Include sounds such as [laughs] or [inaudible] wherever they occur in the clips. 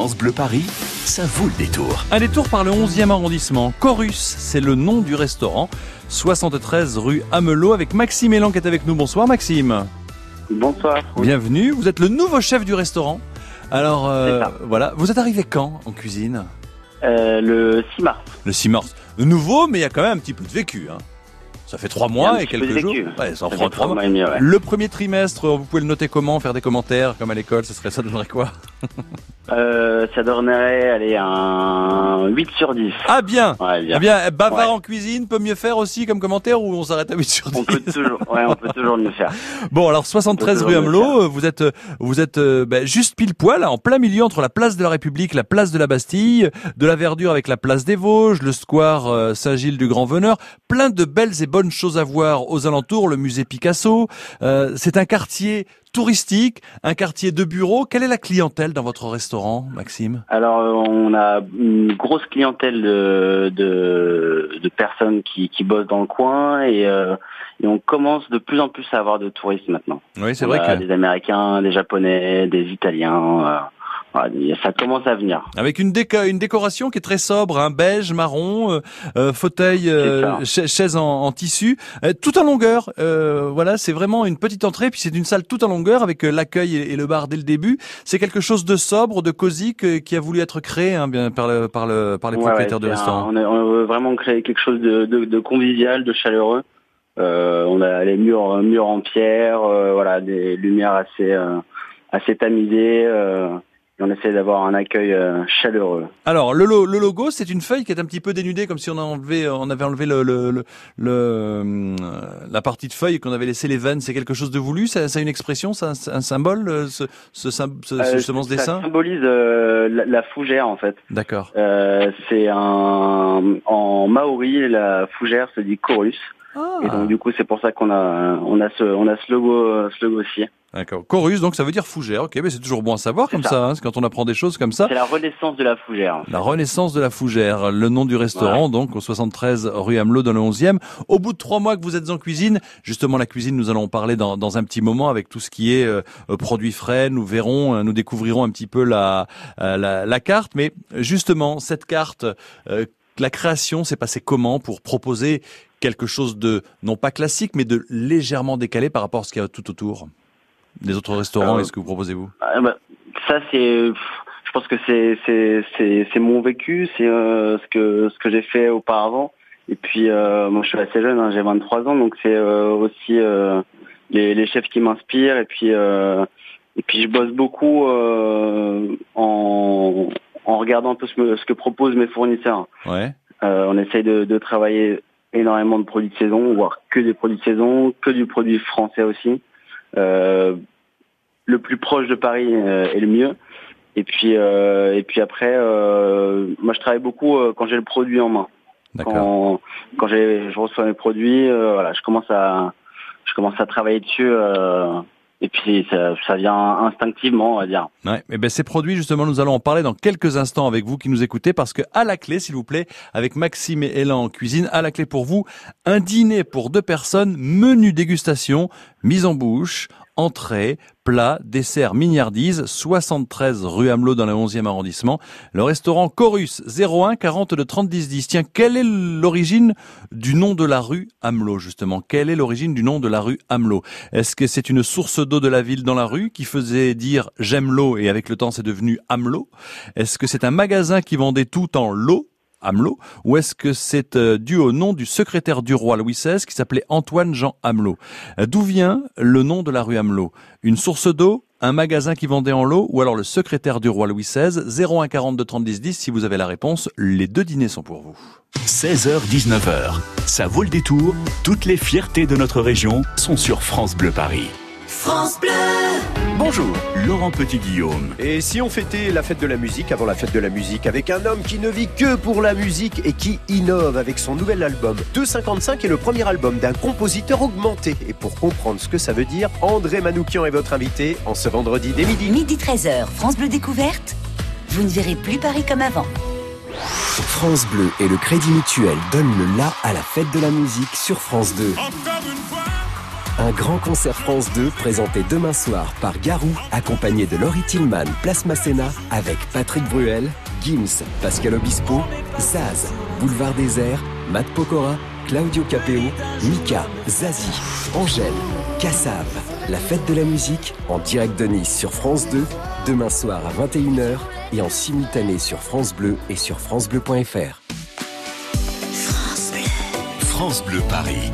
France Bleu Paris, ça vaut le détour. Un détour par le 11e arrondissement. Chorus, c'est le nom du restaurant. 73 rue Amelot avec Maxime Elan qui est avec nous. Bonsoir Maxime. Bonsoir. Bienvenue, vous êtes le nouveau chef du restaurant. Alors euh, voilà, vous êtes arrivé quand en cuisine? Euh, Le 6 mars. Le 6 mars. Nouveau, mais il y a quand même un petit peu de vécu. Hein. Ça fait trois mois et quelques jours. Ouais, ça, ça trois mois. Le premier trimestre, vous pouvez le noter comment Faire des commentaires comme à l'école, ça serait ça donnerait quoi? Euh, Ça donnerait allez, un 8 sur 10. Ah bien, ouais, bien. Eh bien bavard en cuisine peut mieux faire aussi comme commentaire ou on s'arrête à 8 sur 10 On peut toujours, ouais, on peut toujours mieux faire. [laughs] Bon alors 73 rue Amelot, vous êtes vous êtes ben, juste pile poil en plein milieu entre la place de la République, la place de la Bastille, de la Verdure avec la place des Vosges, le square euh, Saint-Gilles du Grand Veneur, plein de belles et bonnes bonnes choses à voir aux alentours, le musée Picasso. Euh, c'est un quartier touristique, un quartier de bureaux. Quelle est la clientèle dans votre restaurant, Maxime? Alors, on a une grosse clientèle de, de, personnes qui, qui, bossent dans le coin et, euh, et, on commence de plus en plus à avoir de touristes maintenant. Oui, c'est vrai que... Des Américains, des Japonais, des Italiens. Euh, ça commence à venir. Avec une, une décoration qui est très sobre, un hein, beige, marron, euh, euh fauteuil, euh, chaise en, en tissu, euh, tout en longueur. Euh, voilà, c'est vraiment une petite entrée, puis c'est une salle tout en longueur avec l'accueil et, le bar dès le début. C'est quelque chose de sobre, de cosy qui a voulu être créé hein, bien par le, par le, par les propriétaires du restaurant. on, a, on, veut vraiment créer quelque chose de, de, de convivial, de chaleureux. on a les murs, murs en pierre, voilà, des lumières assez, assez tamisées on essaie d'avoir un accueil euh, chaleureux. Alors le, le logo, c'est une feuille qui est un petit peu dénudée, comme si on, a enlevé, on avait enlevé le, le, le euh, la partie de feuille et qu'on avait laissé les veines. C'est quelque chose de voulu? Ça, ça a une expression? Ça un symbole euh, ce, ce, ce, justement ce dessin? Ça symbolise la, fougère en fait. D'accord. c'est un en maori la fougère se dit chorus. Et donc du coup c'est pour ça qu'on a on a ce on a ce logo ce logo aussi. D'accord. Chorus, donc ça veut dire fougère. Ok, mais c'est toujours bon à savoir comme ça, hein, quand on apprend des choses comme ça. C'est la renaissance de la fougère. La renaissance de la fougère. Le nom du restaurant, donc au 73 rue Hamelot dans le 11e. Au bout de trois mois que vous êtes en cuisine, justement la cuisine, nous allons en parler dans, dans un petit moment avec tout ce qui est euh, produits frais. Nous verrons, euh, nous découvrirons un petit peu la, euh, la, la, carte. Mais justement, cette carte, la création s'est passée comment pour proposer quelque chose de non pas classique, mais de légèrement décalé par rapport à ce qu'il y a tout autour? Les autres restaurants Est-ce que vous proposez-vous ah, bah, Ça, c'est. Je pense que c'est c'est c'est mon vécu, c'est euh, ce que ce que j'ai fait auparavant. Et puis euh, moi, je suis assez jeune, hein, j'ai 23 ans, donc c'est euh, aussi les, les chefs qui m'inspirent. Et puis et puis je bosse beaucoup en en regardant un peu ce, ce que proposent mes fournisseurs. Ouais. on essaye de, de travailler énormément de produits de saison, voire que des produits de saison, que du produit français aussi. Euh, le plus proche de Paris euh, est le mieux. Et puis, euh, et puis après, moi je travaille beaucoup quand j'ai le produit en main. Quand, quand je reçois mes produits, voilà, je commence à, je commence à travailler dessus et puis ça, vient instinctivement, on va dire. Ouais, mais ben ces produits justement, nous allons en parler dans quelques instants avec vous qui nous écoutez parce que à la clé, s'il vous plaît, avec Maxime et Elan en cuisine, à la clé pour vous, un dîner pour deux personnes, menu dégustation, mise en bouche, entrée, plat, dessert, mignardise, 73 rue Hamelot dans le 11e arrondissement. Le restaurant Chorus 01 40 de 30 10 10. Tiens, quelle est l'origine du nom de la rue Hamelot justement? Quelle est l'origine du nom de la rue Hamelot? Est-ce que c'est une source d'eau de la ville dans la rue qui faisait dire j'aime l'eau et avec le temps c'est devenu Hamelot Est-ce que c'est un magasin qui vendait tout en l'eau Hamelot ou est-ce que c'est euh, dû au nom du secrétaire du roi Louis XVI qui s'appelait Antoine Jean Hamelot? Euh, D'où vient le nom de la rue Hamelot? Une source d'eau un magasin qui vendait en l'eau ou alors le secrétaire du roi Louis XVI 0142 30 10 10 si vous avez la réponse les deux dîners sont pour vous. 16h 19h ça vaut le détour. Toutes les fiertés de notre région sont sur France Bleu Paris. France Bleu Bonjour, Laurent Petit-Guillaume. Et si on fêtait la fête de la musique avant la fête de la musique avec un homme qui ne vit que pour la musique et qui innove avec son nouvel album 255 est le premier album d'un compositeur augmenté. Et pour comprendre ce que ça veut dire, André Manoukian est votre invité en ce vendredi dès midi. Midi 13h, France Bleu Découverte. Vous ne verrez plus Paris comme avant. France Bleu et le Crédit Mutuel donnent le la à la fête de la musique sur France 2. Un grand concert France 2 présenté demain soir par Garou, accompagné de Laurie Tillman, Place Masséna, avec Patrick Bruel, Gims, Pascal Obispo, Zaz, Boulevard Désert, Matt Pokora, Claudio Capeo, Mika, Zazie, Angèle, Cassav. La fête de la musique en direct de Nice sur France 2, demain soir à 21h et en simultané sur France Bleu et sur francebleu.fr. France Bleu. France Bleu Paris.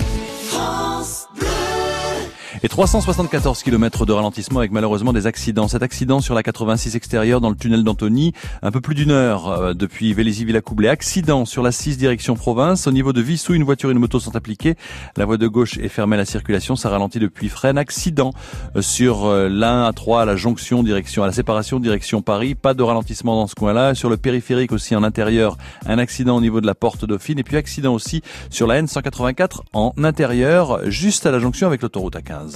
Et 374 km de ralentissement avec malheureusement des accidents. Cet accident sur la 86 extérieure dans le tunnel d'Antony, un peu plus d'une heure euh, depuis Vélizy-Villacoublay. Accident sur la 6 direction province. Au niveau de Vissou, une voiture et une moto sont appliquées. La voie de gauche est fermée à la circulation. Ça ralentit depuis Fresnes. Accident euh, sur euh, l'A1 à 3 à la jonction direction, à la séparation direction Paris. Pas de ralentissement dans ce coin-là. Sur le périphérique aussi en intérieur, un accident au niveau de la porte Dauphine. Et puis accident aussi sur la N184 en intérieur, juste à la jonction avec l'autoroute A15.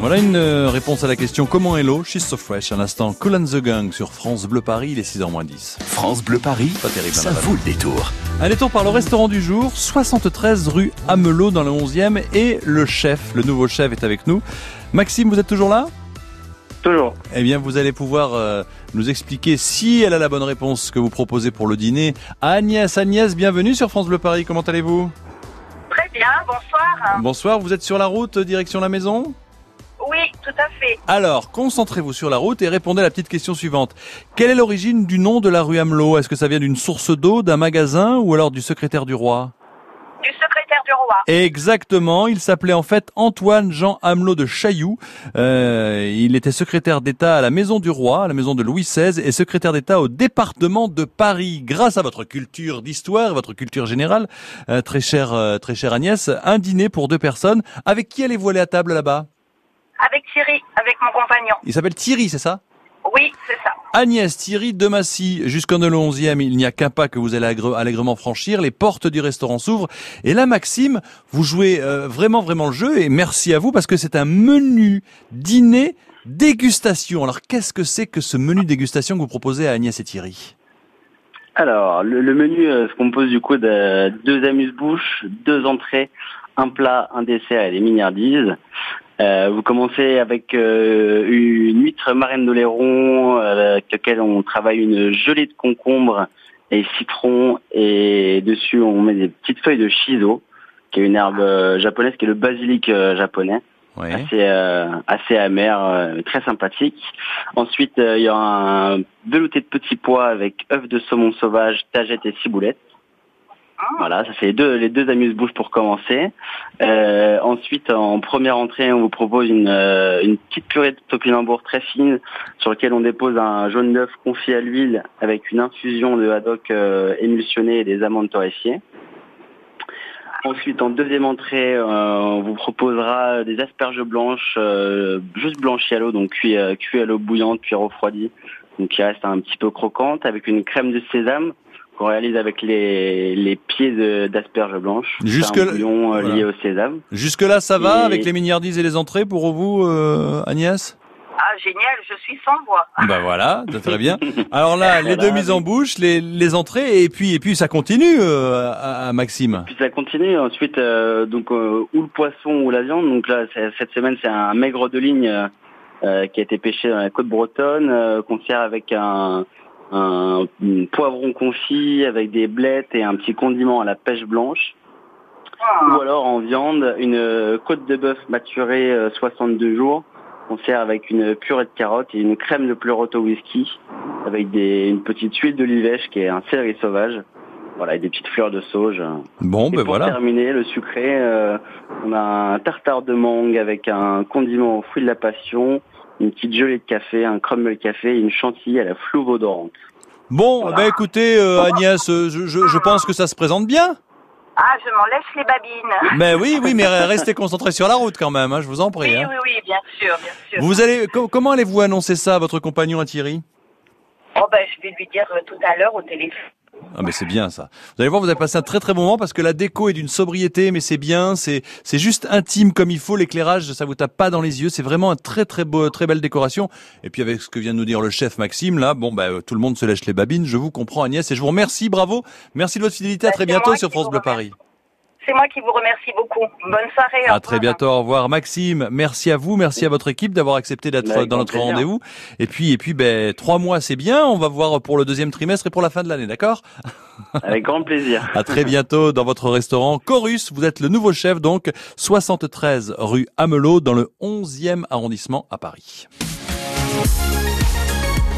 Voilà une euh, réponse à la question comment est l'eau? She's so fresh. Un instant, Cool and the Gang sur France Bleu Paris, il est 6h 10. France Bleu Paris, Pas terrible, ça hein, vaut le détour. Un détour par le restaurant du jour, 73 rue Amelot dans le 11e et le chef, le nouveau chef est avec nous. Maxime, vous êtes toujours là? Toujours. Eh bien, vous allez pouvoir euh, nous expliquer si elle a la bonne réponse que vous proposez pour le dîner. Agnès, Agnès, bienvenue sur France Bleu Paris. Comment allez-vous? Très bien, bonsoir. Bonsoir, vous êtes sur la route, direction la maison? à fait. Alors, concentrez-vous sur la route et répondez à la petite question suivante. Quelle est l'origine du nom de la rue Amelot Est-ce que ça vient d'une source d'eau, d'un magasin ou alors du secrétaire du roi? Du secrétaire du roi. Exactement, il s'appelait en fait Antoine Jean Amelot de Chailloux. Euh, il était secrétaire d'État à la Maison du Roi, à la Maison de Louis XVI, et secrétaire d'État au département de Paris. Grâce à votre culture d'histoire, votre culture générale, euh, très chère, euh, très chère Agnès, un dîner pour deux personnes. Avec qui allez-vous aller à table là-bas? Avec Thierry, avec mon compagnon. Il s'appelle Thierry, c'est ça? Oui, c'est ça. Agnès Thierry de Massy, jusqu'en le 11e, il n'y a qu'un pas que vous allez allègrement franchir, les portes du restaurant s'ouvrent. Et là, Maxime, vous jouez euh, vraiment, vraiment le jeu, et merci à vous, parce que c'est un menu dîner dégustation. Alors, qu'est-ce que c'est que ce menu dégustation que vous proposez à Agnès et Thierry? Alors, le, le menu euh, se compose du coup de deux amuse-bouches, deux entrées, un plat, un dessert et des mignardises. Euh, vous commencez avec euh, une huître marraine d'Oléron, euh, avec laquelle on travaille une gelée de concombre et citron, et dessus on met des petites feuilles de shiso, qui est une herbe euh, japonaise, qui est le basilic japonais Ouais. assez euh, assez amer, euh, très sympathique. Ensuite, euh, il y aura un velouté de petits pois avec œufs de saumon sauvage, tagette et ciboulette. Voilà, ça fait les deux les deux amuse-bouches pour commencer. Euh, ensuite, en première entrée, on vous propose une euh, petite purée de topinambour très fine sur laquelle on dépose un jaune d'œuf confit à l'huile avec une infusion de haddock euh, émulsionné et des amandes torréfiées. Ensuite, en deuxième entrée, euh, on vous proposera des asperges blanches, euh, juste blanchies à l'eau, donc cuit, euh, cuit à l'eau bouillante puis refroidies, donc qui reste un petit peu croquante, avec une crème de sésame qu'on réalise avec les, les pieds d'asperges blanches. Jusque- C'est un bouillon euh, voilà. lié au sésame. Jusque-là, ça va Et- avec les mignardises et les entrées pour vous, euh, Agnès? Ah, génial, je suis sans voix. Ben voilà, [laughs] très bien. Alors là, les Voilà, deux mises en bouche, les, les entrées, et puis et puis ça continue, euh, à, à Maxime. Puis ça continue. Ensuite, euh, donc euh, ou le poisson ou la viande. Donc là, cette semaine, c'est un maigre de ligne qui a été pêché dans la côte bretonne, euh, qu'on sert avec un, un, un poivron confit, avec des blettes et un petit condiment à la pêche blanche. Ah, Ou alors en viande, une euh, côte de bœuf maturée euh, 62 jours. On sert avec une purée de carottes et une crème de pleurote au whisky, avec des, une petite huile d'olivèche qui est un céleri sauvage. Voilà, et des petites fleurs de sauge. Bon, Et ben pour voilà. terminer, le sucré, euh, on a un tartare de mangue avec un condiment aux fruits de la passion, une petite gelée de café, un crumble café et une chantilly à la flouve odorante. Bon, Voilà. ben écoutez, euh, Agnès, euh, je, je, je pense que ça se présente bien. Ah, je m'en laisse les babines. [laughs] Mais oui, oui, mais restez concentrés sur la route quand même, hein, je vous en prie. Oui, hein. oui, oui, bien sûr, bien sûr. Vous allez, co- comment allez-vous annoncer ça à votre compagnon, à Thierry? Oh, ben, je vais lui dire euh, tout à l'heure au téléphone. Ah mais c'est bien ça. Vous allez voir, vous avez passé un très très bon moment parce que la déco est d'une sobriété, mais c'est bien, c'est c'est juste intime comme il faut. L'éclairage, ça vous tape pas dans les yeux. C'est vraiment un très très beau, très belle décoration. Et puis avec ce que vient de nous dire le chef Maxime là, bon bah euh, tout le monde se lèche les babines. Je vous comprends Agnès et je vous remercie, bravo. Merci de votre fidélité. À très bientôt sur France Bleu. Paris. C'est moi qui vous remercie beaucoup. Bonne soirée. À très bientôt. Au revoir Maxime. Merci à vous, merci à votre équipe d'avoir accepté d'être dans notre rendez-vous. Et puis et puis ben trois mois c'est bien. On va voir pour le deuxième trimestre et pour la fin de l'année, d'accord? Avec grand plaisir. À très bientôt dans votre restaurant Chorus. Vous êtes le nouveau chef, donc 73 rue Amelot, dans le 11e arrondissement à Paris.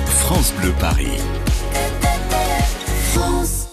France Bleu Paris. France